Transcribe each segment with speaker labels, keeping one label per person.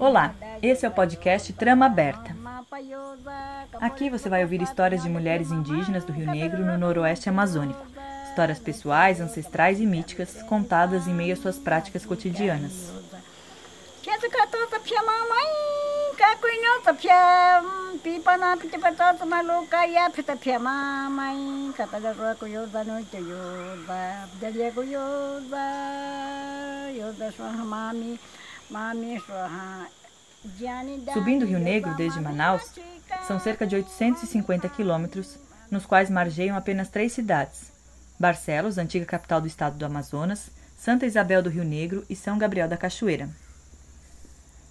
Speaker 1: Olá, esse é o podcast Trama Aberta. Aqui você vai ouvir histórias de mulheres indígenas do Rio Negro no noroeste amazônico. Histórias pessoais, ancestrais e míticas contadas em meio às suas práticas cotidianas. Subindo o Rio Negro desde Manaus, são cerca de 850 quilômetros, nos quais margeiam apenas três cidades: Barcelos, antiga capital do estado do Amazonas, Santa Isabel do Rio Negro e São Gabriel da Cachoeira.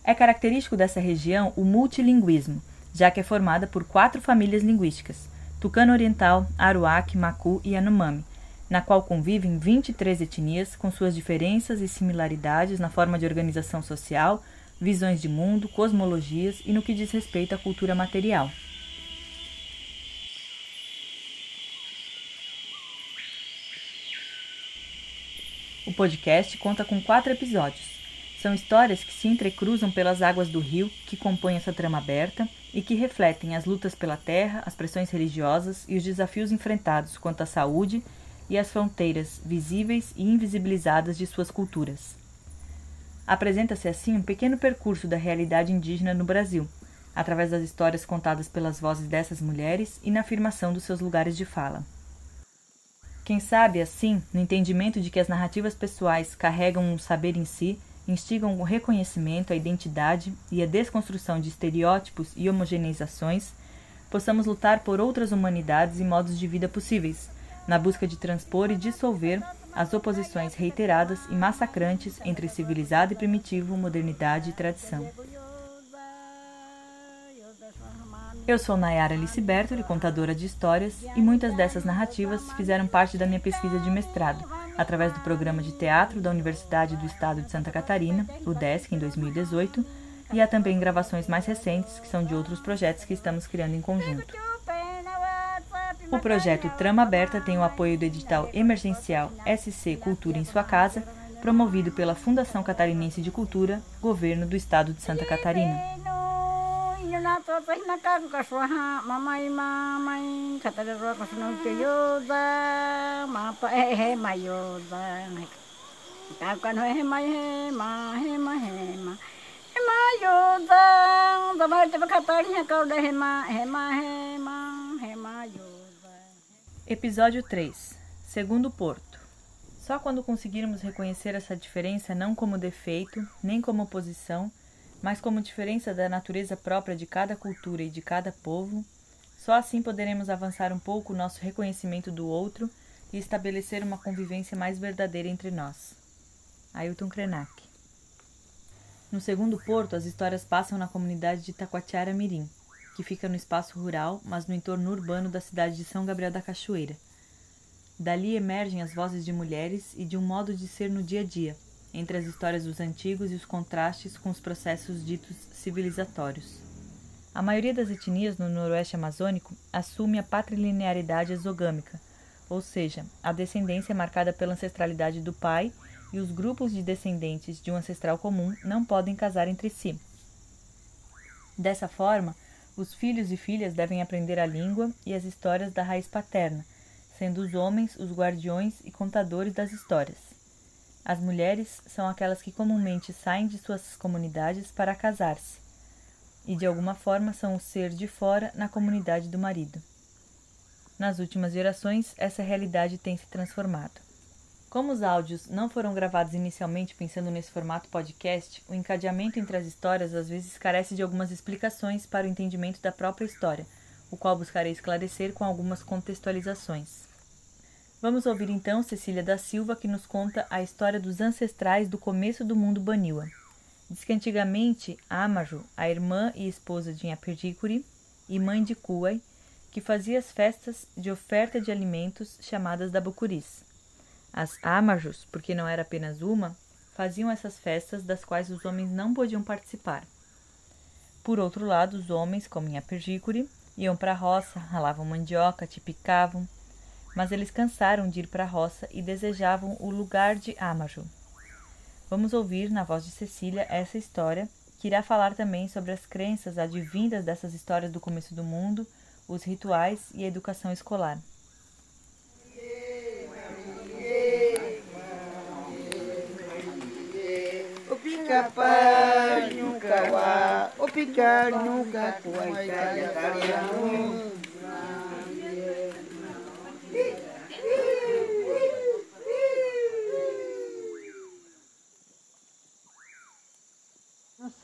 Speaker 1: É característico dessa região o multilinguismo, já que é formada por quatro famílias linguísticas: Tucano Oriental, Aruac, Macu e Yanomami, na qual convivem 23 etnias com suas diferenças e similaridades na forma de organização social, visões de mundo, cosmologias e no que diz respeito à cultura material. O podcast conta com quatro episódios. São histórias que se entrecruzam pelas águas do rio que compõem essa trama aberta e que refletem as lutas pela terra, as pressões religiosas e os desafios enfrentados quanto à saúde e as fronteiras visíveis e invisibilizadas de suas culturas. Apresenta-se assim um pequeno percurso da realidade indígena no Brasil, através das histórias contadas pelas vozes dessas mulheres e na afirmação dos seus lugares de fala. Quem sabe, assim, no entendimento de que as narrativas pessoais carregam um saber em si, instigam o reconhecimento, a identidade e a desconstrução de estereótipos e homogeneizações, possamos lutar por outras humanidades e modos de vida possíveis, na busca de transpor e dissolver as oposições reiteradas e massacrantes entre civilizado e primitivo, modernidade e tradição. Eu sou Nayara Alice Bertoli, contadora de histórias, e muitas dessas narrativas fizeram parte da minha pesquisa de mestrado, através do programa de teatro da Universidade do Estado de Santa Catarina, o DESC, em 2018, e há também gravações mais recentes, que são de outros projetos que estamos criando em conjunto. O projeto Trama Aberta tem o apoio do edital emergencial SC Cultura em Sua Casa, promovido pela Fundação Catarinense de Cultura, Governo do Estado de Santa Catarina. Episódio 3 Segundo Porto. Só quando conseguirmos reconhecer essa diferença não como defeito, nem como oposição, mas como diferença da natureza própria de cada cultura e de cada povo, só assim poderemos avançar um pouco o nosso reconhecimento do outro e estabelecer uma convivência mais verdadeira entre nós. Ailton Krenak No segundo porto, as histórias passam na comunidade de Taquatiara Mirim, que fica no espaço rural, mas no entorno urbano da cidade de São Gabriel da Cachoeira. Dali emergem as vozes de mulheres e de um modo de ser no dia a dia, entre as histórias dos antigos e os contrastes com os processos ditos civilizatórios. A maioria das etnias no noroeste amazônico assume a patrilinearidade exogâmica, ou seja, a descendência marcada pela ancestralidade do pai e os grupos de descendentes de um ancestral comum não podem casar entre si. Dessa forma, os filhos e filhas devem aprender a língua e as histórias da raiz paterna, sendo os homens os guardiões e contadores das histórias. As mulheres são aquelas que comumente saem de suas comunidades para casar-se, e de alguma forma são o ser de fora na comunidade do marido. Nas últimas gerações, essa realidade tem se transformado. Como os áudios não foram gravados inicialmente pensando nesse formato podcast, o encadeamento entre as histórias às vezes carece de algumas explicações para o entendimento da própria história, o qual buscarei esclarecer com algumas contextualizações. Vamos ouvir então Cecília da Silva, que nos conta a história dos ancestrais do começo do mundo Baniwa. Diz que antigamente Amaju, a irmã e esposa de Nhapiricuri e mãe de Kuai, que fazia as festas de oferta de alimentos chamadas da Bucuris. As Amajus, porque não era apenas uma, faziam essas festas das quais os homens não podiam participar. Por outro lado, os homens, como em Apergícore, iam para a roça, ralavam mandioca, tipicavam, mas eles cansaram de ir para a roça e desejavam o lugar de Amajo. Vamos ouvir, na voz de Cecília, essa história, que irá falar também sobre as crenças advindas dessas histórias do começo do mundo, os rituais e a educação escolar.
Speaker 2: O pica-pau nunca o pica nunca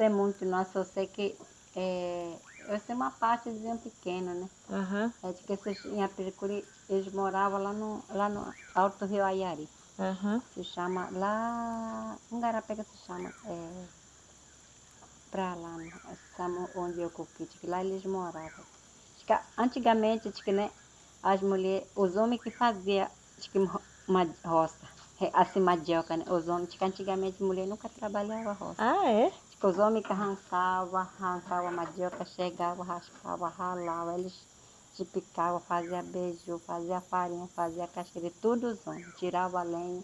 Speaker 3: sei muito, não, só sei que é, eu sei uma partezinha pequena, né?
Speaker 1: Aham,
Speaker 3: É de que esses, em Apiricuri, eles moravam lá no, lá no Alto Rio Ayari.
Speaker 1: aham,
Speaker 3: Se chama lá. Em Garapega se chama. É, pra lá, né? Se chama onde eu coquei, que lá eles moravam. Antigamente, que, né, as mulheres, os homens que faziam que, uma roça, é, assim, mandioca, né? Os homens, que antigamente mulher nunca trabalhava roça.
Speaker 1: Ah, é?
Speaker 3: Os homens que arrancavam, arrancavam a mandioca, chegavam, raspavam, ralavam, eles se picavam, faziam beijo, faziam farinha, faziam casqueira, tudo os homens, tiravam a lenha.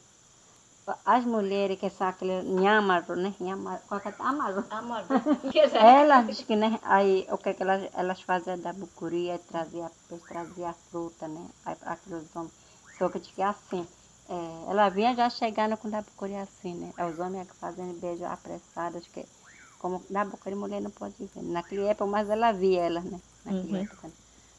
Speaker 3: As mulheres que são aquele nhamaru, né? Nhamaru, qual que é? Amaru. Elas, diz que, né? Aí, o que que elas, elas faziam da bucuria, trazia peixe, trazia fruta, né? Aí, aqueles homens. Só que que assim, é, ela vinha já chegando com da bucuria assim, né? Aí Os homens que fazendo beijo apressados, que como da bucuria mulher não pode ver. Naquela época, mas ela via elas, né? Naquela
Speaker 1: Uhum.
Speaker 3: época.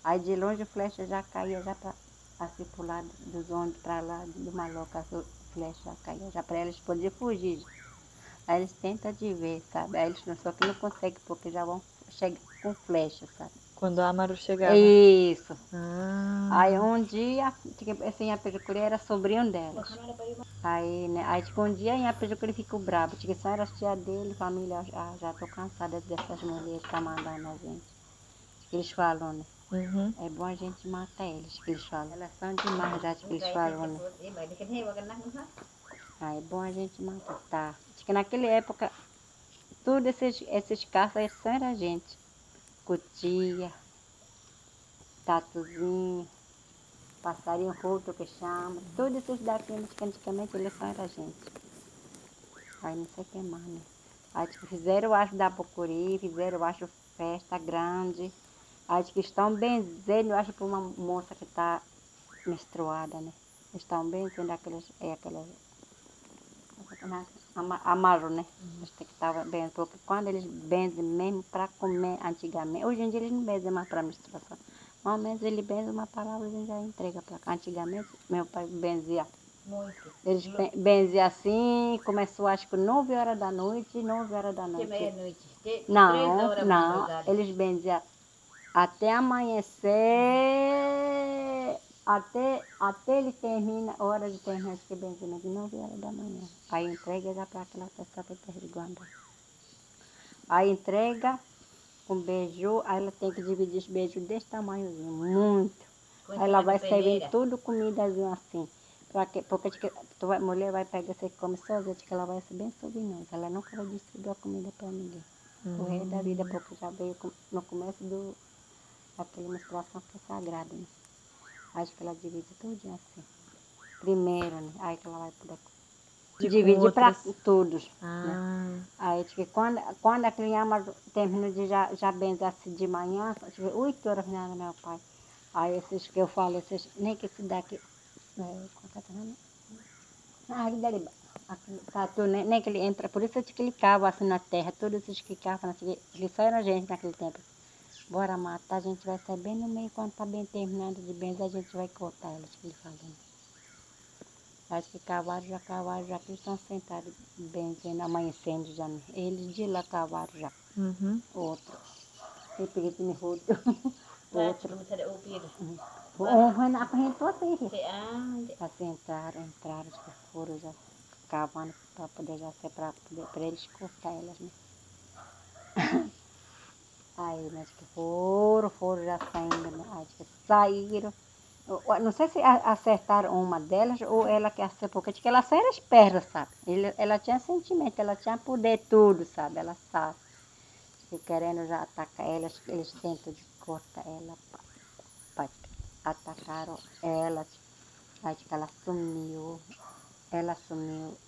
Speaker 3: Aí de longe a flecha já caía já para assim pro lado dos homens, para lá do maloca, a flecha já caía já para eles poderem fugir. Aí eles tentam de ver, sabe? Aí eles não, só que não conseguem porque já vão chegar com flecha, sabe?
Speaker 1: Quando a Amaru chegava.
Speaker 3: Isso.
Speaker 1: Ah,
Speaker 3: Aí um dia, tipo, esse Inhapiricuri era sobrinho delas. Aí, né, aí tipo, um dia Inhapiricuri ficou bravo, porque só era as tia dele, família, já, já tô cansada dessas mulheres que tá mandando a gente. Que eles falam, né?
Speaker 1: uhum.
Speaker 3: É bom a gente matar eles, que eles falam. Elas são demais, já que eles falam, né? Ah, é bom a gente matar. Tá. Diz que naquela época, tudo esses, esses caças só era gente. Cutia, tatuzinho, passarinho roto que chama. Todos esses daqui, diz que antigamente eles só era gente. Aí não sei o que mais, né? Aí que fizeram, eu acho, da Bocuri, fizeram, eu acho, festa grande. Aí que estão benzendo, eu acho, para uma moça que está menstruada, né? Estão benzendo aquelas, é aquelas amarro, né? Acho que estava bem, porque quando eles benzem mesmo para comer antigamente, hoje em dia eles não benzem mais para menstruação. Normalmente ele benze uma palavra e já entrega para cá. Antigamente meu pai benzia. Eles ben- benziam assim, começou acho que 9 horas da noite, 9 horas da noite.
Speaker 4: meia-noite. De- três
Speaker 3: Não, não, eles benziam até amanhecer, até, até ele termina, hora de terminar esse benzimento, 9 horas da manhã. Aí entrega já para aquela pessoa que está resguardando. Aí entrega com beijo, aí ela tem que dividir os beijos desse tamanhozinho, muito. Aí ela vai servir tudo comidazinho assim. Pra que, porque que tu vai, mulher vai pegar, você come sozinha, que ela vai ser bem sozinha. Ela nunca vai distribuir a comida para ninguém. O resto da vida, porque já veio no começo do aquela menstruação que é sagrada, né? Acho que ela divide tudinho assim. Primeiro, né? Aí que ela vai poder
Speaker 1: De com
Speaker 3: dividir para todos.
Speaker 1: Ah,
Speaker 3: Aí diz que quando, quando a criança termina de já, já benzer assim de manhã, que oito horas na do meu pai. Aí esses que eu falo, esses, nem que se daqui. É, é? Ah, ali dali, tatu, nem, nem que ele entra, por isso que ele cava assim na terra, todos esses que cavam, assim, eles só eram gente naquele tempo. Bora matar, a gente vai sair bem no meio, quando tá bem terminado de benzer, a gente vai cortar elas, que ele falando. Acho que cavaram já, cavaram já, que eles estão sentados benzendo, amanhecendo já. né? Eles de lá cavaram já.
Speaker 1: uhum.
Speaker 3: Outro. Eu peguei de rodo. Outro.
Speaker 4: Outro.
Speaker 3: Um foi na assim.
Speaker 4: Ah,
Speaker 3: Assim entraram, foram já cavando para poder já ser para poder para eles cortar elas, né? Aí, mas que foram, foram já saindo, né? Aí que saíram. Não sei se acertaram uma delas ou ela que acertou, porque ela só era esperta, sabe? Ela tinha sentimento, ela tinha poder tudo, sabe? Ela sabe. que querendo já atacar elas, eles tentam de cortar ela, pa- atacaram ela, acho que ela sumiu, ela sumiu,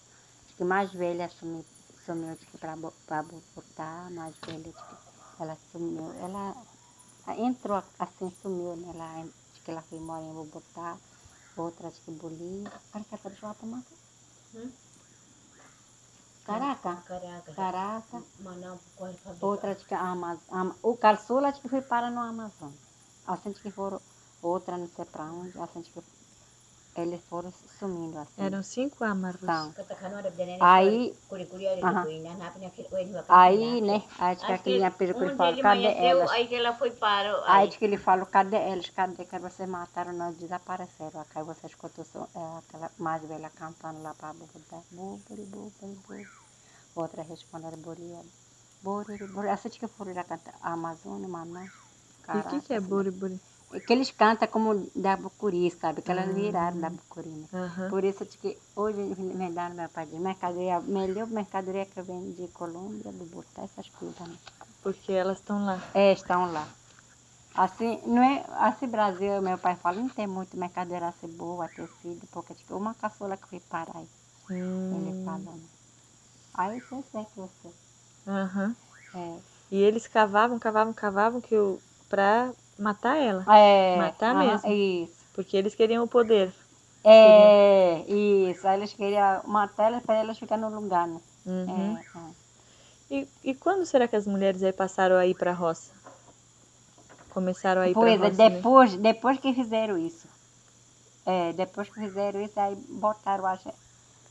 Speaker 3: acho que mais velha sumiu, sumiu acho para botar, mais velha, acho que ela sumiu, ela entrou assim, sumiu, né? Ela, acho que ela foi embora em Bogotá, outra acho que Bolívia, olha que essa pessoa tomar.
Speaker 4: Hum?
Speaker 3: Caraca,
Speaker 4: Caraca.
Speaker 3: Caraca.
Speaker 4: Pra
Speaker 3: outra acho que a Amazônia, o caçula acho que foi para no Amazonas. Assim que foram, outra não sei para onde, assim que eles foram sumindo assim.
Speaker 1: Eram cinco amarros.
Speaker 3: Então,
Speaker 4: Aí,
Speaker 3: Aí- Aham.
Speaker 4: aí,
Speaker 3: aí, né, aí acho que aquele ele falou, cadê elas?
Speaker 4: Aí que ela foi para.
Speaker 3: Aí acho que ele falou, cadê eles? Cadê que vocês mataram, nós desapareceram. Aí você escutou é, aquela mais velha cantando lá para Bogotá. Búburi, búburi, búburi. Outra respondendo, buri, buri, buri. Assim que foram já cantar Amazônia, Manaus.
Speaker 1: E o que, que é buriburi?
Speaker 3: Que eles cantam como da Bucuri, sabe? Que elas viraram da Bucuri, né?
Speaker 1: Aham.
Speaker 3: Por isso que hoje me dá meu pai de mercadoria, melhor mercadoria que vem de Colômbia, do Bogotá, essas coisas, né?
Speaker 1: Porque elas estão lá.
Speaker 3: É, estão lá. Assim, não é, assim Brasil, meu pai fala, não tem muito mercadoria assim boa, tecido, porque tipo, uma caçula que foi parar aí, ele
Speaker 1: Hum,
Speaker 3: falando. Aí você sei que você.
Speaker 1: Aham.
Speaker 3: É.
Speaker 1: E eles cavavam, cavavam, cavavam que o... pra matar ela.
Speaker 3: É,
Speaker 1: Matar
Speaker 3: aham,
Speaker 1: mesmo.
Speaker 3: Isso.
Speaker 1: Porque eles queriam o poder.
Speaker 3: É, isso. Aí eles queriam matar elas para elas ficarem no lugar, né?
Speaker 1: Uhum.
Speaker 3: É, é.
Speaker 1: E, e quando será que as mulheres aí passaram a ir pra roça? Começaram a ir
Speaker 3: Pois
Speaker 1: pra
Speaker 3: é,
Speaker 1: roça. né?
Speaker 3: depois, depois que fizeram isso. É, depois que fizeram isso, aí botaram a,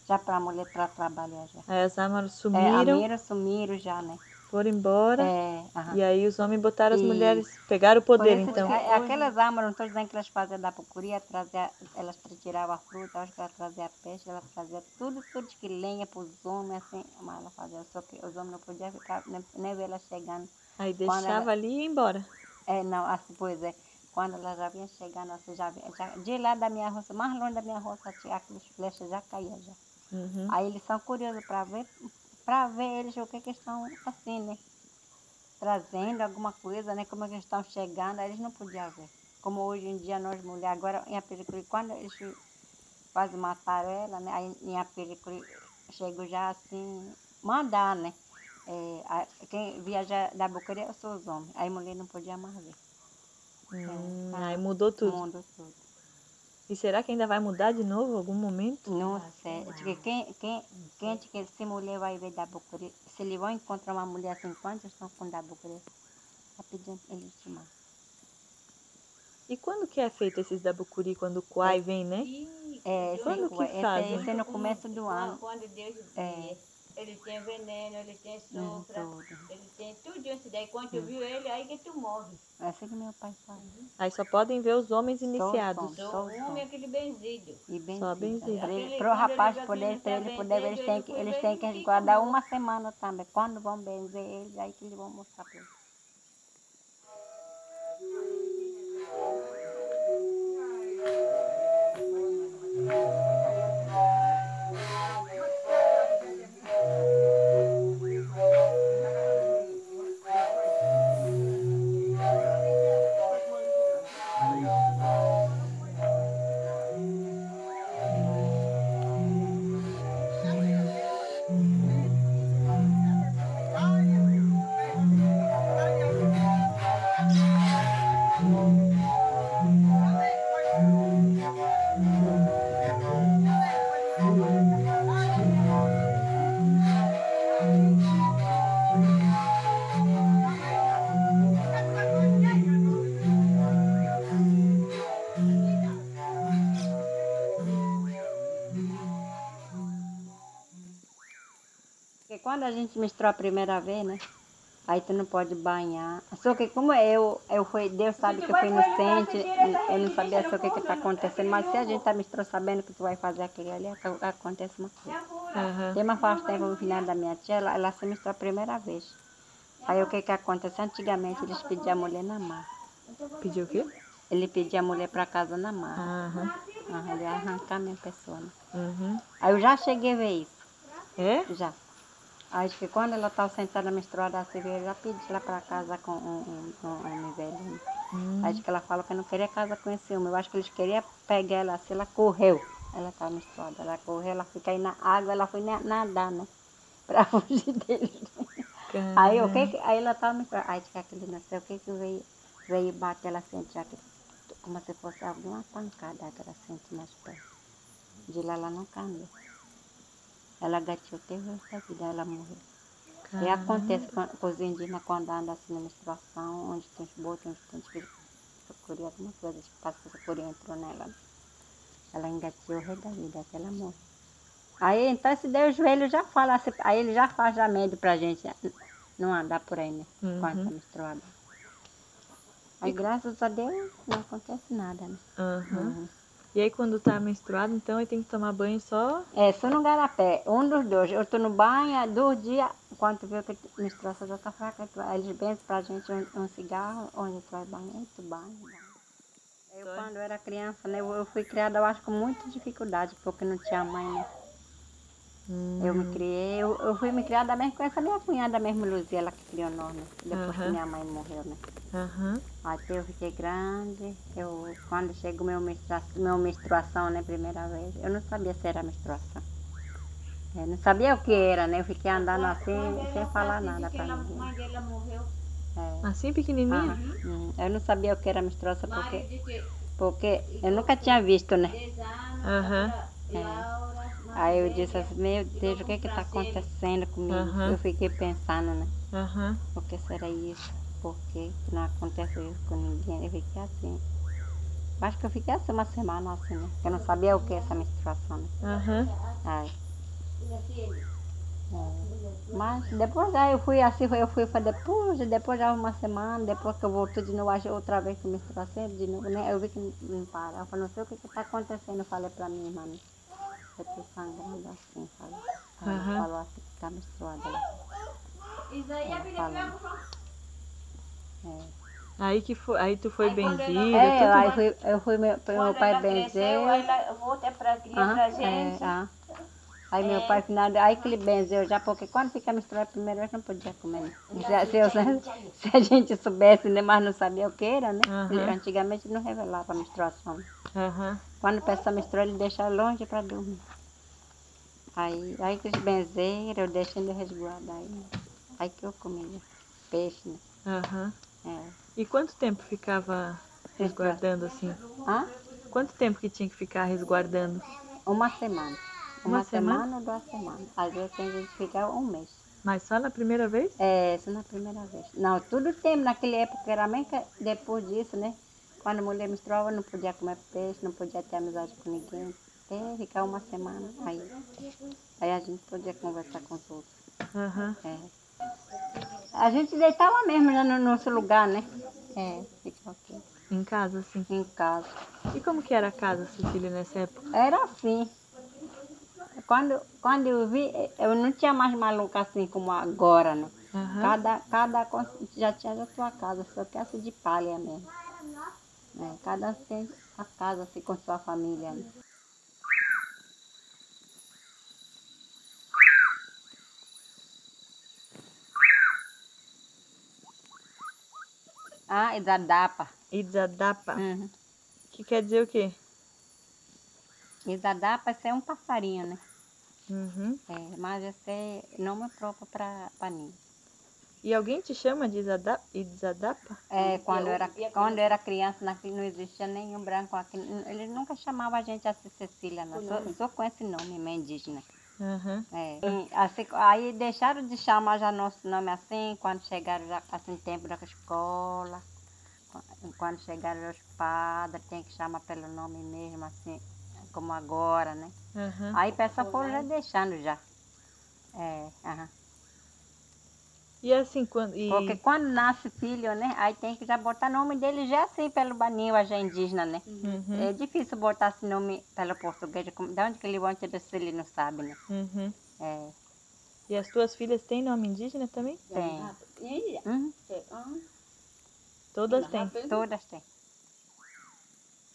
Speaker 3: já, para a mulher para trabalhar já.
Speaker 1: Aí as amarras
Speaker 3: É, a
Speaker 1: sumiram,
Speaker 3: mira sumiram já, né?
Speaker 1: Foram embora.
Speaker 3: É.
Speaker 1: E aí os homens botaram as
Speaker 3: E-
Speaker 1: mulheres, pegaram o poder,
Speaker 3: isso,
Speaker 1: então.
Speaker 3: é, Aquelas armas, não estou dizendo que elas faziam da pucuria, trazia, elas tiravam a fruta, elas traziam peixe, elas traziam tudo, tudo que lenha para os homens, assim, mas ela fazia, só que os homens não podiam ficar, nem, nem ver elas chegando.
Speaker 1: Aí deixava
Speaker 3: ela-
Speaker 1: ali e ia embora.
Speaker 3: É, não, assim, pois é, quando elas já vinham chegando, assim, já, vinha- já, de lá da minha roça, mais longe da minha roça, tinha aqueles flechas já caíam já.
Speaker 1: Uhum.
Speaker 3: Aí eles são curiosos para ver, para ver eles o que que estão assim, né? Trazendo alguma coisa, né? Como é que eles estão chegando, aí eles não podiam ver. Como hoje em dia nós mulheres, agora em Apiricuri, quando eles quase mataram ela, né? Aí em Apiricuri chegou já assim, mandar, né? É, a- quem viaja da Bucaria são os homens, aí mulher não podia mais ver.
Speaker 1: Hum,
Speaker 3: tá.
Speaker 1: aí mudou tudo.
Speaker 3: mundo todo.
Speaker 1: E será que ainda vai mudar de novo em algum momento?
Speaker 3: Não sei. Acho que quem, quem, quem acha que se mulher vai ver da Bucuri, se ele vai encontrar uma mulher assim, quantos estão com da Bucuri? Está pedindo ele chamar.
Speaker 1: E quando que é feito esses da Bucuri, quando o Kuai vem, né?
Speaker 3: É,
Speaker 1: Quando que
Speaker 3: esse,
Speaker 1: fazem?
Speaker 3: esse é no começo do ano.
Speaker 4: Quando Deus
Speaker 3: É.
Speaker 4: ele tem veneno, ele tem sopra, ele tem tudo isso daí. Quando tu viu ele, aí que tu morre.
Speaker 3: É assim que meu pai fala.
Speaker 1: Aí só podem ver os homens
Speaker 3: Só
Speaker 1: iniciados.
Speaker 3: os
Speaker 4: Sou
Speaker 3: Só
Speaker 4: um
Speaker 3: os
Speaker 4: homem aquele benzido.
Speaker 3: E bem
Speaker 1: Só benzido.
Speaker 4: Aquele-
Speaker 3: Para o
Speaker 4: quando
Speaker 3: rapaz poder, para ele poder, eles
Speaker 4: benzido,
Speaker 3: têm que,
Speaker 4: ele
Speaker 3: eles têm que guardar uma semana também. Quando vão benzer eles, aí que eles vão mostrar para eles. Porque quando a gente menstruou a primeira vez, né? Aí tu não pode banhar. Só que como eu, eu fui, Deus sabe que eu fui inocente, eu não sabia só o que que tá acontecendo. Mas se a gente tá menstruando sabendo que tu vai fazer aquilo ali, ac- acontece uma coisa.
Speaker 1: Aham.
Speaker 3: Tem uma faz tempo no final da minha tia, ela, ela se menstruou a primeira vez. Aí o que que acontece? Antigamente eles pediam a mulher na mar.
Speaker 1: Pediu o quê?
Speaker 3: Ele pedia a mulher para casa na mar.
Speaker 1: Aham.
Speaker 3: Ah, ele ia arrancar a minha pessoa. Né?
Speaker 1: Uhum.
Speaker 3: Aí eu já cheguei a ver isso,
Speaker 1: É?
Speaker 3: já. Aí que quando ela estava sentada menstruada, a Silvia já pediu lá para casa com um, um, um homem velho. né?
Speaker 1: Hum.
Speaker 3: Aí que ela falou que não queria casa com esse homem. Eu acho que eles queriam pegar ela assim, ela correu. Ela estava menstruada, ela correu, ela fica aí na água, ela foi na- nadar, né? Para fugir deles. Aí, o que, aí ela estava menstruada. Aí que aquele sei o que que veio, veio bater, ela sente já que, como se fosse alguma pancada que ela sente nas pernas. De lá ela não cambia. Ela até o resto da vida, ela morreu. E acontece com, os indígenas quando andam assim na menstruação, onde tem os botos, onde tem os sucuri, alguma coisa, que passa que a sucuri entrou nela. Ela engateou o resto da vida, até ela morre. Aí então esse Deus joelho já fala, assim, aí ele já faz já medo pra gente não andar por aí, né? Quando
Speaker 1: Uhum.
Speaker 3: tá menstruada. Aí graças a Deus não acontece nada, né?
Speaker 1: Aham.
Speaker 3: Uhum.
Speaker 1: E aí quando tá menstruado, então aí tem que tomar banho só.
Speaker 3: É, só no garapé, um dos dois. Eu tô no banho, há dois dias, quando tu vê que a menstruação já tá fraca, eles benzem pra gente um, um cigarro, onde tu vai tu banho. banho. Eu, quando era criança, né, eu, eu fui criada, eu acho, com muita dificuldade, porque não tinha mãe, né? Eu me criei, eu, eu fui me criada mesmo com essa minha cunhada mesmo, Luzia, ela que criou nós, né? Depois que
Speaker 1: Aham.
Speaker 3: minha mãe morreu, né?
Speaker 1: Aham.
Speaker 3: Até eu fiquei grande, eu, quando chegou meu menstrua, meu menstruação, né, primeira vez, eu não sabia se era menstruação. Eu não sabia o que era, né? Eu fiquei andando assim, sem falar nada
Speaker 4: que
Speaker 3: pra
Speaker 4: ela,
Speaker 3: ninguém.
Speaker 4: mãe dela morreu.
Speaker 3: É.
Speaker 1: Assim pequenininha?
Speaker 3: Aham. Hum, Eu não sabia o que era menstruação porque,
Speaker 4: de que
Speaker 3: porque eu nunca tinha visto, né?
Speaker 4: 10 anos,
Speaker 1: Aham.
Speaker 3: Aí eu disse assim, meu Deus, o que que tá acontecendo comigo? Eu fiquei pensando, né? Por que será isso? Por que não acontece isso com ninguém? Eu fiquei assim. Acho que eu fiquei assim uma semana assim, né? Eu não sabia o que é essa menstruação, né?
Speaker 1: Aham.
Speaker 3: Ai. É. Mas depois aí eu fui assim, eu fui foi depois, depois já uma semana, depois que eu voltei de novo, acho outra vez que eu menstruação de novo, né? Eu vi que não, para. Eu falei, não sei o que está acontecendo, eu falei pra minha irmã, Eu tô sangrando assim. Aí ela
Speaker 1: Aham.
Speaker 3: falou assim que tá menstruada Ela falou. É.
Speaker 1: Aí que foi, aí tu foi
Speaker 4: Aí
Speaker 1: benzida,
Speaker 3: É,
Speaker 1: tudo.
Speaker 3: aí fui, eu fui, meu, meu
Speaker 4: Quando
Speaker 3: pai
Speaker 4: ela
Speaker 3: benzeu.
Speaker 4: cresceu, ela volta pra criar
Speaker 3: Aham,
Speaker 4: pra
Speaker 3: é,
Speaker 4: gente.
Speaker 3: ah. Aí meu pai final, aí que ele benzeu já, porque quando fica misturado a primeira vez não podia comer. né? Se, se, eu- se a gente soubesse, né, mas não sabia o que era, né? Ele Antigamente não revelava a menstruação.
Speaker 1: Aham.
Speaker 3: Quando a pessoa menstrua, ele deixa longe para dormir. Aí, aí que eles benzeram, eu deixei ele resguardar aí. né? Aí que eu comia peixe, né?
Speaker 1: Aham.
Speaker 3: É.
Speaker 1: E quanto tempo ficava resguardando assim?
Speaker 3: Hã?
Speaker 1: Quanto tempo que tinha que ficar resguardando?
Speaker 3: Uma semana.
Speaker 1: Uma
Speaker 3: Uma,
Speaker 1: semana?
Speaker 3: semana ou duas semanas. Às vezes tem gente que fica um mês.
Speaker 1: Mas só na primeira vez?
Speaker 3: É, isso na primeira vez. Não, tudo tempo, naquela época era mesmo que depois disso, né? Quando a mulher menstruava, não podia comer peixe, não podia ter amizade com ninguém. Até ficar uma semana. Aí, aí a gente podia conversar com os outros.
Speaker 1: Aham.
Speaker 3: É. A gente deitava mesmo já no nosso lugar, né? É, ficava aqui,
Speaker 1: Em casa, assim.
Speaker 3: em casa.
Speaker 1: E como que era a casa, Cecília, nessa época?
Speaker 3: Era assim. Quando, quando eu vi, eu não tinha mais maluca assim como agora, né?
Speaker 1: Aham.
Speaker 3: Cada, cada já tinha a sua casa, só que essa de palha mesmo. É, cada um a casa assim com sua família. Né? Ah, Isadapa.
Speaker 1: Idzadapa.
Speaker 3: Uhum.
Speaker 1: Que quer dizer o quê?
Speaker 3: Isadapa esse é um passarinho, né?
Speaker 1: Uhum.
Speaker 3: É, mas esse é nome próprio para mim.
Speaker 1: E alguém te chama de Idzadapa?
Speaker 3: É, quando eu era, quando eu era criança, aqui não existia nenhum branco aqui. Eles nunca chamavam a gente assim Cecília, não. Só, só com esse nome, meio indígena.
Speaker 1: Aham.
Speaker 3: É. Assim, aí deixaram de chamar já nosso nome assim, quando chegaram já, assim, tempo da escola. Qu- Quando chegaram os padres, tem que chamar pelo nome mesmo, assim, como agora, né?
Speaker 1: Aham.
Speaker 3: Aí o pessoal foram já deixando já. É, aham.
Speaker 1: E assim, quando. E...
Speaker 3: Porque quando nasce filho, né? Aí tem que já botar nome dele já assim pelo baninho, já indígena, né?
Speaker 1: Uhum.
Speaker 3: É difícil botar esse nome pelo português. De onde que ele vai se ele não sabe, né?
Speaker 1: Uhum.
Speaker 3: É,
Speaker 1: E as tuas filhas têm nome indígena também?
Speaker 3: tem.
Speaker 4: E
Speaker 3: Uhum,
Speaker 1: Todas têm.
Speaker 3: todas têm.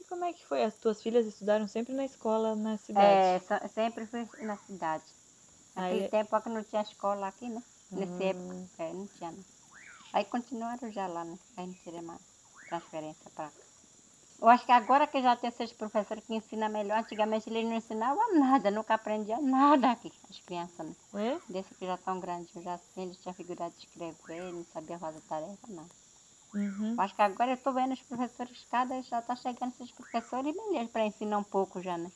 Speaker 1: E como é que foi? As tuas filhas estudaram sempre na escola, na
Speaker 3: É,
Speaker 1: cidade?
Speaker 3: só- sempre fui na cidade. Naquele
Speaker 1: Aí-
Speaker 3: tempo que não tinha escola aqui, né? Nessa época, é, não tinha não. Aí continuaram já lá, né? Aí não tirei mais transferência para cá. Eu acho que agora que já tem esses professores que ensinam melhor, antigamente eles não ensinavam nada, nunca aprendiam nada aqui, as crianças, né?
Speaker 1: É?
Speaker 3: Desse que já estão grandes, já assim, eles tinham figurado de escrever, não sabia fazer tarefa, não.
Speaker 1: Uhum.
Speaker 3: Acho que agora eu estou vendo os professores, cada já está chegando esses professores melhores para ensinar um pouco já, né?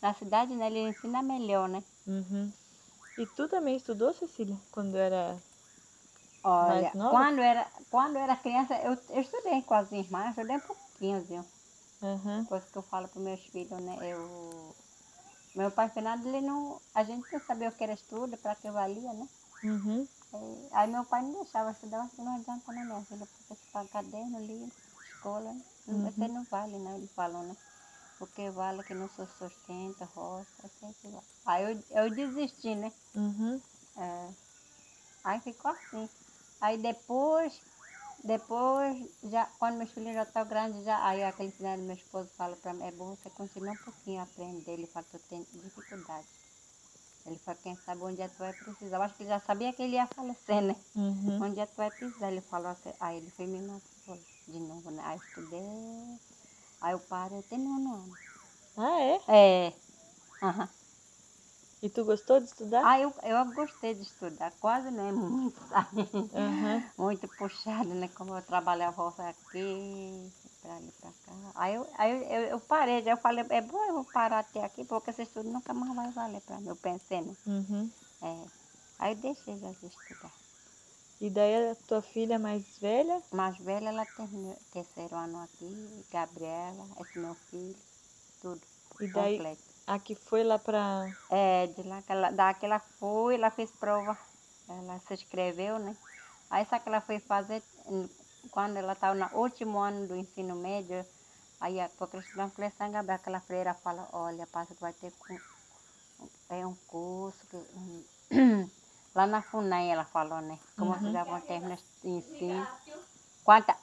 Speaker 3: Na cidade, né, ele ensina melhor, né?
Speaker 1: Uhum. E tu também estudou, Cecília? Quando era.
Speaker 3: Olha, quando era, quando era criança, eu, eu estudei com as irmãs, estudei um pouquinho, viu?
Speaker 1: Uhum.
Speaker 3: Coisa que eu falo para meus filhos, né? Eu, meu pai Fernando, ele não, a gente não sabia o que era estudo, para que valia, né?
Speaker 1: Uhum.
Speaker 3: Aí, aí meu pai não deixava estudar, assim, não adianta não, minha filha, porque se pagar caderno, livro, escola, né? não, você não vale, não, ele falou, né? Porque vale que não se sustenta, roça, assim que vale. Aí eu, eu desisti, né?
Speaker 1: Uhum.
Speaker 3: É. Aí ficou assim. Aí depois, depois, já, quando meus filhos já estão grandes, já, aí aquele final meu esposo fala para mim, é bom você continuar um pouquinho a aprender. Ele fala, tu tem dificuldade. Ele falou, quem sabe um dia tu vai precisar. Eu acho que ele já sabia que ele ia falecer, né?
Speaker 1: Uhum.
Speaker 3: Um dia tu vai precisar. Ele falou assim, aí ele foi me matar de novo, né? Aí estudei, aí eu parei, tem nono ano.
Speaker 1: Ah, é?
Speaker 3: É. Aham.
Speaker 1: E tu gostou de estudar?
Speaker 3: Ah, eu, eu gostei de estudar, quase não é muito, sabe?
Speaker 1: Uhum.
Speaker 3: Muito puxado, né? Como eu trabalhava aqui, pra ali, pra cá. Aí, eu, aí eu, eu, eu parei, já eu falei, é bom eu vou parar até aqui, porque esse estudo nunca mais vai valer pra mim. Eu pensei, né?
Speaker 1: Uhum.
Speaker 3: É. Aí eu deixei já de estudar.
Speaker 1: E daí a tua filha mais velha?
Speaker 3: Mais velha, ela terminou terceiro ano aqui, Gabriela, esse meu filho, tudo.
Speaker 1: E daí
Speaker 3: completo.
Speaker 1: a que foi lá pra.
Speaker 3: É, de lá que ela, daqui ela foi, ela fez prova, ela se inscreveu, né? Aí só que ela foi fazer, quando ela estava no último ano do ensino médio, aí a porque eles estiveram com São Gabriel, aquela freira fala, olha, passa que vai ter é um curso que, lá na FUNAI ela falou, né? Como vocês já vão terminar o ensino. Quanta?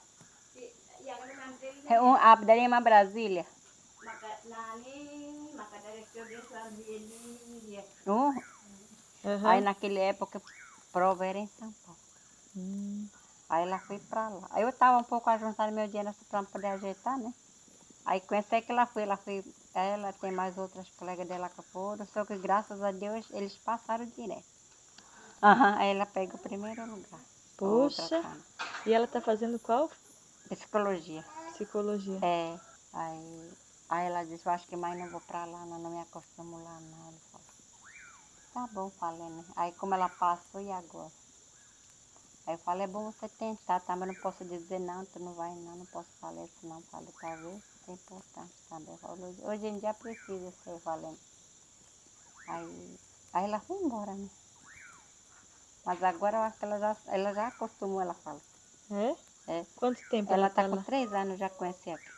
Speaker 3: É um, a Darema Brasília. Um,
Speaker 1: Uhum.
Speaker 3: Aí naquela época, prova era em São Paulo.
Speaker 1: Hum.
Speaker 3: Aí ela foi pra lá. Aí eu estava um pouco ajuntando meu dinheiro para poder ajeitar, né? Aí conheci que ela foi, ela foi, ela tem mais outras colegas dela que foram, só que graças a Deus eles passaram direto. Aham, aí ela pega o primeiro lugar.
Speaker 1: Puxa. E ela tá fazendo qual?
Speaker 3: Psicologia.
Speaker 1: Psicologia.
Speaker 3: É. Aí, aí ela disse, eu acho que mais não vou pra lá, não, não me acostumo lá não. Ele falou, tá bom, falei, né? Aí como ela passou, e agora? Aí eu falei, é bom você tentar, tá? Mas não posso dizer não, tu não vai não, não posso falar isso não. Falei, talvez é importante também. Falei, hoje, em dia precisa ser, falei. Aí, aí ela foi embora, né? Mas agora eu acho que ela já, ela já acostumou, ela fala.
Speaker 1: É?
Speaker 3: É.
Speaker 1: Quanto tempo
Speaker 3: Ela
Speaker 1: ela,
Speaker 3: tá
Speaker 1: tá
Speaker 3: com três anos, já conheci aqui.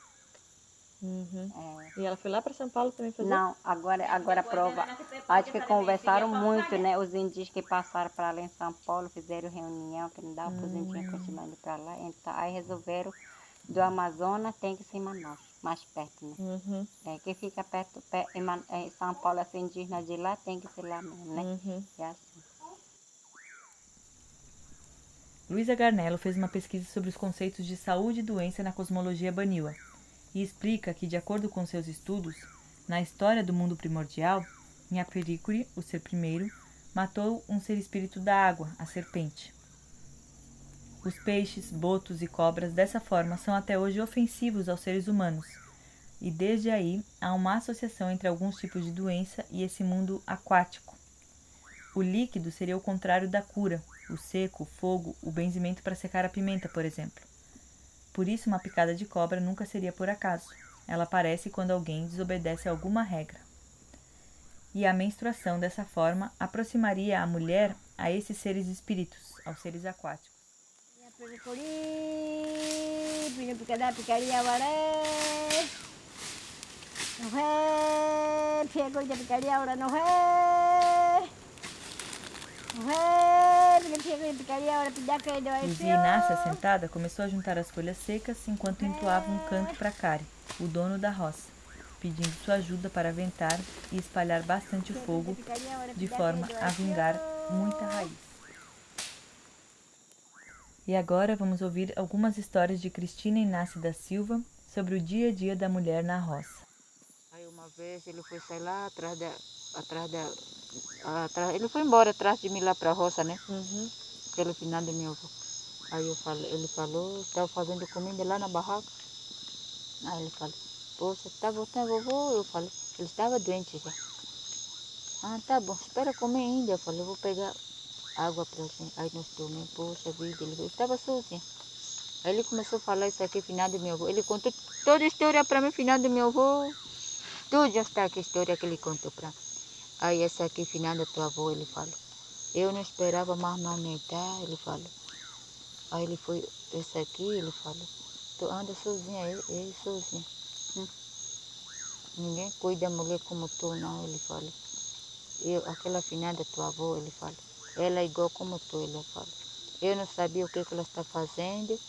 Speaker 1: Uhum.
Speaker 3: É.
Speaker 1: E ela foi lá pra São Paulo também fazer?
Speaker 3: Não, agora, agora a prova. Acho que conversaram muito, né? Os indígenas que passaram para lá em São Paulo fizeram reunião que não dava para os indígenas continuar indo para lá. Então, aí resolveram do Amazonas tem que ser em Manaus, mais perto, né?
Speaker 1: Uhum.
Speaker 3: É, quem fica perto, pe- em, Man- em São Paulo, assim, indígena de lá, tem que ser lá mesmo, né?
Speaker 1: Uhum.
Speaker 3: É assim.
Speaker 1: Luísa Garnello fez uma pesquisa sobre os conceitos de saúde e doença na cosmologia baniwa e explica que, de acordo com seus estudos, na história do mundo primordial, Nhapiricuri, o ser primeiro, matou um ser espírito da água, a serpente. Os peixes, botos e cobras dessa forma são até hoje ofensivos aos seres humanos, e desde aí há uma associação entre alguns tipos de doença e esse mundo aquático. O líquido seria o contrário da cura, o seco, o fogo, o benzimento para secar a pimenta, por exemplo. Por isso, uma picada de cobra nunca seria por acaso. Ela aparece quando alguém desobedece a alguma regra. E a menstruação, dessa forma, aproximaria a mulher a esses seres espíritos, aos seres aquáticos.
Speaker 2: É, é. É,
Speaker 1: Inácia, sentada, começou a juntar as folhas secas enquanto entoava um canto para Cari, o dono da roça, pedindo sua ajuda para aventar e espalhar bastante o fogo, de forma a vingar muita raiz. E agora vamos ouvir algumas histórias de Cristina Inácio da Silva sobre o dia a dia da mulher na roça.
Speaker 5: Aí uma vez ele foi sair lá atrás da. Atrás da atrás, ele foi embora atrás de mim lá para a roça, né?
Speaker 2: Uhum.
Speaker 5: Pelo final do meu avô. Aí eu falei, ele falou, estava fazendo comida lá na barraca. Aí ele falou, poxa, tá voltando, vovô? Eu falei, ele estava doente já. Ah, tá bom, espera comer ainda. Eu falei, eu vou pegar água para gente. Aí nós tomamos, poxa vida, ele estava sozinho. Aí ele começou a falar isso aqui, final do meu avô. Ele contou toda a história para mim, final do meu avô. Tudo já está aqui, a história que ele contou para mim. Aí essa aqui, final da tua avó, ele falou. Eu não esperava mais amamentar, ele falou. Aí ele foi, esse aqui, ele falou. Tu anda sozinha, ele sozinho. Hum. Ninguém cuida da mulher como tu, não, ele falou. Eu, aquela finada tua avó, ele falou. Ela é igual como tu, ele falou. Eu não sabia o que, que ela está fazendo.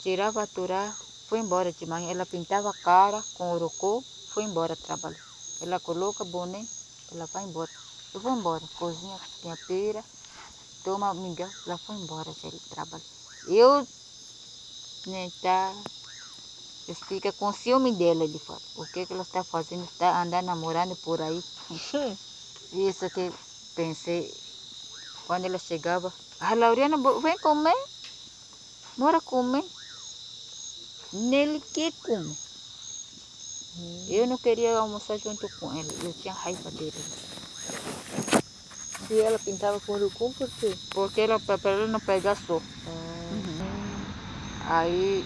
Speaker 5: Tirava a turá, foi embora de manhã. Ela pintava a cara com urucu, foi embora trabalhar. Ela coloca boné, ela vai embora. Eu vou embora, cozinha, tem a pera, toma mingau, ela foi embora, já ele trabalha. Eu, né, tá, eu fica com ciúme dela, ele fala. O que que ela está fazendo? Está andando namorando por aí. Isso que pensei, quando ela chegava, ah, Laureana, vem comer, bora comer. Nele que come. Eu não queria almoçar junto com ele, eu tinha raiva dele.
Speaker 2: E ela pintava com urucum por quê?
Speaker 5: Porque ela, para ela não pegar sol. Aí,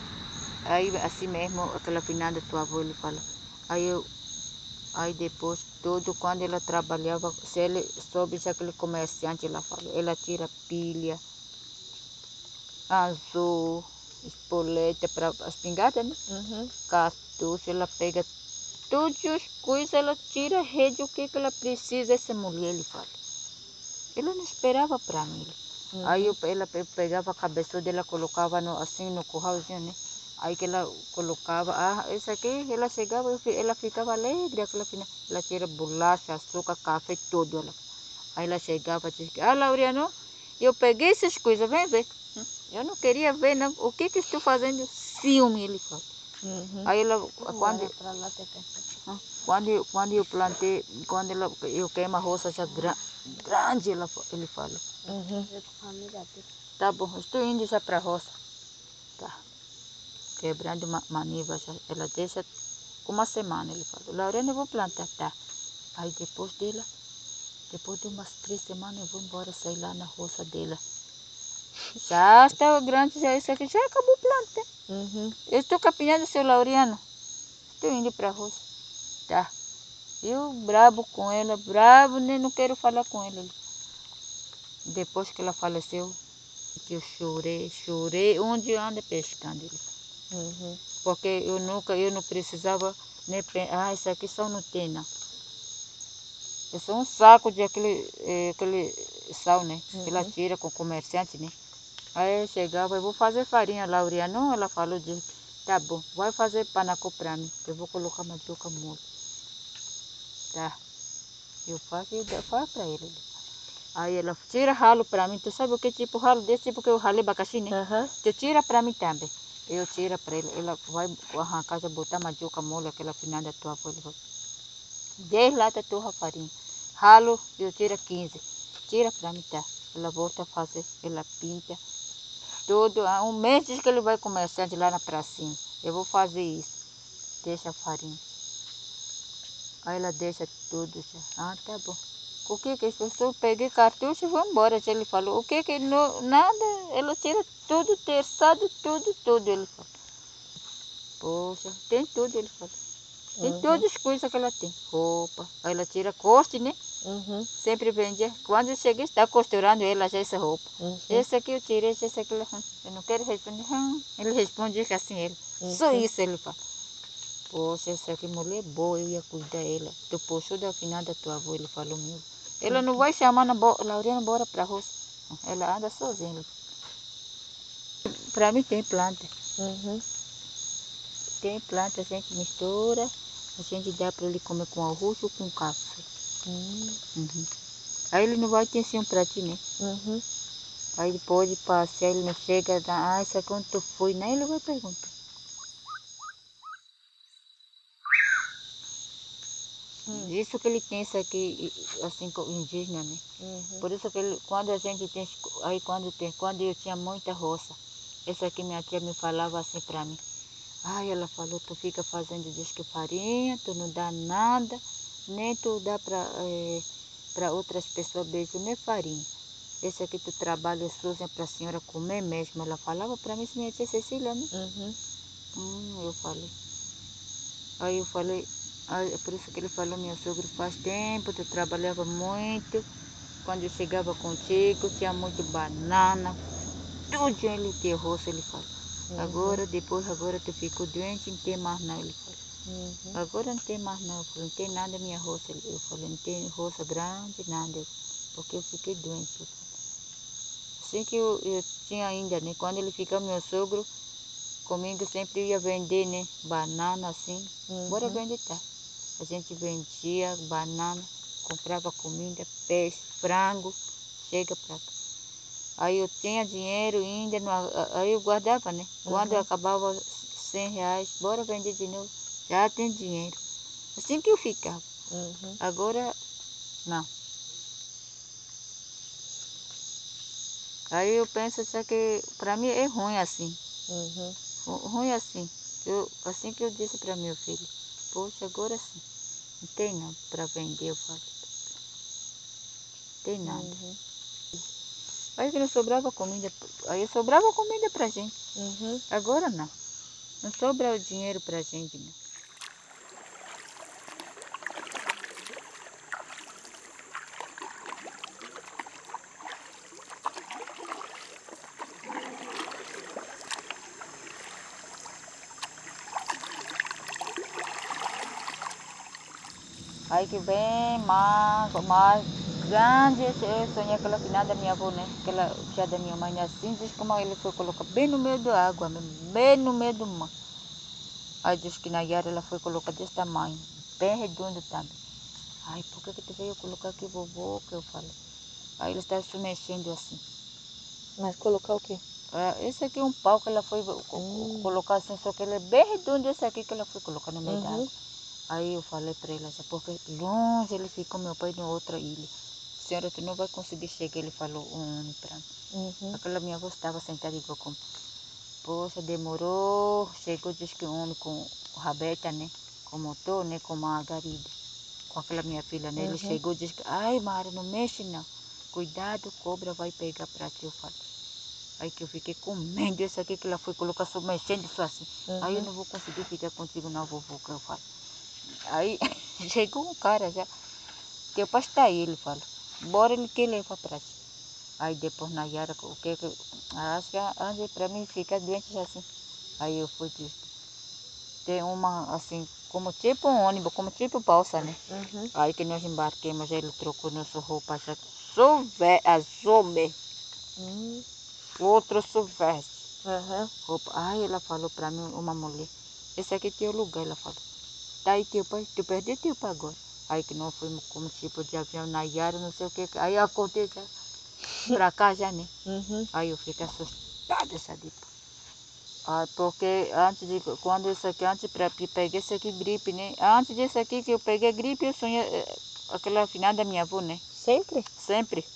Speaker 5: aí assim mesmo, aquela finada tua avó, ele fala. Aí eu, aí depois, tudo, quando ela trabalhava, se ele soube já aquele comerciante, ela fala, ela tira pilha, azul, espoleta para as pingadas, né?
Speaker 2: Uhum.
Speaker 5: cartucho, ela pega todas as coisas, ela tira a rede, o que, que ela precisa, essa mulher, ele fala. Ela não esperava para mim. Aí eu, ela pe- pegava a cabeça dela, colocava no, assim no curralzinho, né? Aí que ela colocava, ah, isso aqui, ela chegava, ela ficava alegre, aquela final. Ela tira bolacha, açúcar, café, tudo. Ela. Aí ela chegava e dizia, ah, Laureano, eu peguei essas coisas, vem ver. Eu não queria ver, não. O que que estou fazendo? Ciúme, ele fala.
Speaker 2: Uhum.
Speaker 5: Aí ela, quando, ah, quando, eu, quando eu plantei, quando ela, eu queimo a roça já gra, grande, ela, ele fala.
Speaker 2: Uhum.
Speaker 5: Tá bom, estou indo já para a roça. Tá. Quebrando uma maniva já. Ela deixa uma semana, ele falou. Lorena, eu vou plantar, tá. Aí depois dela, depois de umas três semanas, eu vou embora sair lá na roça dela. Já está grande, já isso aqui, já acabou planta.
Speaker 2: Uhum.
Speaker 5: Eu estou capinhando seu Laureano. Estou indo para a roça. Tá. Eu brabo com ela, brabo, nem não quero falar com ela. Depois que ela faleceu, que eu chorei, chorei, onde anda pescando. Ele.
Speaker 2: Uhum.
Speaker 5: Porque eu nunca, eu não precisava nem pensar, ah, isso aqui só não tem, não. É só um saco de aquele, eh, aquele sal, né? Que ela tira com o comerciante, né? Aí eu chegava, eu vou fazer farinha, Laureano, ela falou, de, tá bom, vai fazer panaco para mim, que eu vou colocar mandioca mole. Tá. Eu faço e faço para ele. Aí ela tira ralo para mim, tu sabe o que tipo ralo desse tipo que eu ralei abacaxi, né?
Speaker 2: Aham.
Speaker 5: Tu tira para mim também. Eu tiro para ele, ela vai arrancar, já botar mandioca mole, aquela finada tua avó. ele vai- 10 latas tua farinha. Ralo, eu tiro 15. Tira para mim, tá? Ela volta a fazer, ela pinta. Tudo, há um mês diz que ele vai começar de lá na pracinha. Eu vou fazer isso. Deixa a farinha. Aí ela deixa tudo. Ah, tá bom. O que que isso? Eu peguei cartucho e vou embora. Ele falou, o que que não, nada, ela tira tudo, terçado, tudo, tudo, ele falou. Poxa, tem tudo, ele falou. Tem
Speaker 2: Uhum.
Speaker 5: todas as coisas que ela tem. Roupa. Aí ela tira coste, né?
Speaker 2: Uhum.
Speaker 5: Sempre vendia. Quando cheguei, está costurando ela já essa roupa.
Speaker 2: Uhum.
Speaker 5: Esse aqui eu tirei, esse aqui eu eu não quero responder. Hum. Ele responde que assim ele. Só
Speaker 2: Uhum.
Speaker 5: isso ele fala. Poxa, essa aqui mulher boa, eu ia cuidar dela. Tu puxou da finada da tua avó, ele falou meu. Ela não vai chamar na bo... Laureana bora para a roça. Ela anda sozinha. Para mim tem planta.
Speaker 2: Uhum.
Speaker 5: Tem planta, a gente mistura. a gente dá para ele comer com arroz ou com café.
Speaker 2: Hum,
Speaker 5: Uhum. Aí ele não vai ter assim um pratinho, né?
Speaker 2: uhum.
Speaker 5: Aí ele pode passear, ele não chega, dá, ah, isso aqui onde tu foi, nem ele vai perguntar. Isso que ele tem isso aqui, assim, indígena, né?
Speaker 2: Uhum.
Speaker 5: Por isso que ele, quando a gente tem, aí quando tem, quando eu tinha muita roça, essa aqui minha tia me falava assim para mim. Ai, ela falou, tu fica fazendo disque farinha, tu não dá nada, nem tu dá para para outras pessoas beijo, nem farinha. Esse aqui tu trabalha suja para a senhora comer mesmo. Ela falava para mim, minha tia Cecília, né?
Speaker 2: Uhum.
Speaker 5: Hum, eu falei. Aí eu falei, aí é por isso que ele falou, meu sogro, faz tempo, tu trabalhava muito. Quando eu chegava contigo, tinha muito banana. Tudo ele tinha roça, ele falou. Agora, depois, agora tu ficou doente, não tem mais não, ele falou.
Speaker 2: Uhum.
Speaker 5: Agora não tem mais não, eu falei, não tem nada minha roça. Eu falei, não tem roça grande, nada. Porque eu fiquei doente. Assim que eu, eu tinha ainda, né? Quando ele ficou meu sogro, comigo sempre ia vender, né? Banana assim.
Speaker 2: Uhum.
Speaker 5: Bora vender, tá? A gente vendia banana, comprava comida, peixe, frango, chega pra cá. Aí eu tinha dinheiro ainda, não aí eu guardava, né? Quando
Speaker 2: Uhum.
Speaker 5: acabava 100 reais, bora vender de novo. Já tem dinheiro. Assim que eu ficava.
Speaker 2: Uhum.
Speaker 5: Agora, não. Aí eu penso assim que para mim é ruim assim.
Speaker 2: Uhum.
Speaker 5: Ru- Ruim assim. Eu, assim que eu disse para meu filho, poxa, agora sim. Não tem nada para vender, eu falo. Não tem nada.
Speaker 2: Uhum.
Speaker 5: Aí que não sobrava comida. Aí sobrava comida pra gente.
Speaker 2: Uhum.
Speaker 5: Agora não. Não sobra o dinheiro pra gente, não. Aí que vem mais, mais grande, eu sonhei aquela finada da minha avó, né? Aquela tia da minha mãe assim, diz como ele foi colocar bem no meio da água, bem no meio do mar. Aí diz que na Yara ela foi colocar desse tamanho, bem redondo também. Ai, por que, que tu veio colocar aqui, vovô? Que eu falei. Aí ele está se mexendo assim.
Speaker 2: Mas colocar o quê?
Speaker 5: Ah, esse aqui é um pau que ela foi
Speaker 2: Hum.
Speaker 5: colocar assim, só que ele é bem redondo, esse aqui que ela foi colocar no meio da
Speaker 2: Uhum.
Speaker 5: água. Aí eu falei para ele assim, porque longe ele ficou, meu pai, em outra ilha. Senhora, tu não vai conseguir chegar, ele falou um mim.
Speaker 2: Uhum.
Speaker 5: Aquela minha avó estava sentada igual como. Poxa, demorou, chegou, diz que um homem com rabeta, né? Com motor, né? Com uma garida. Com aquela minha filha, né? Ele
Speaker 2: Uhum.
Speaker 5: chegou, diz que, ai, Mara, não mexe não. Cuidado, cobra vai pegar para ti, eu falei. Aí que eu fiquei com medo, esse aqui que ela foi colocar só mexendo só assim. Aí eu
Speaker 2: Uhum.
Speaker 5: não vou conseguir ficar contigo não, vovô, que eu falo. Aí chegou um cara já, que eu pastar ele, falo, bora ele que leva para ti. Aí depois na Yara, o que que. Acho que antes para mim ficar doente já assim. Aí eu fui disse, tem uma assim, como tipo um ônibus, como tipo balsa, né?
Speaker 2: Uhum.
Speaker 5: Aí que nós embarquemos, ele trocou nossa roupa, já soube, azul mesmo,
Speaker 2: Uhum.
Speaker 5: outro suveste.
Speaker 2: Aham.
Speaker 5: roupa. Aí ela falou para mim, uma mulher, esse aqui é teu lugar, ela falou. Tá aí teu pai, tu perdeu pai agora. Aí que nós fomos como tipo de avião na Yara, não sei o que. Aí eu acordei já, pra cá já, né?
Speaker 2: Uhum.
Speaker 5: Aí eu fiquei assustada, sabe? Ah, porque antes de, quando isso aqui, antes para peguei isso aqui gripe, né? Antes disso aqui que eu peguei gripe, eu sonhei eh, aquela final da minha avó, né?
Speaker 2: Sempre?
Speaker 5: Sempre.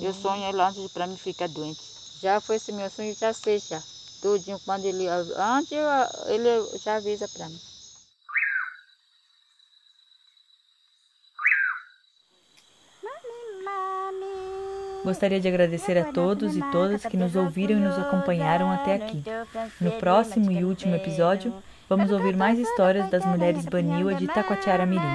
Speaker 5: Eu sonho ela antes para mim ficar doente. Já foi esse meu sonho, já sei já. Tudinho, quando ele. Antes eu- ele já avisa para mim.
Speaker 1: Gostaria de agradecer a todos e todas que nos ouviram e nos acompanharam até aqui. No próximo e último episódio, vamos ouvir mais histórias das mulheres Baniwa de Taquatiara
Speaker 3: Mirim.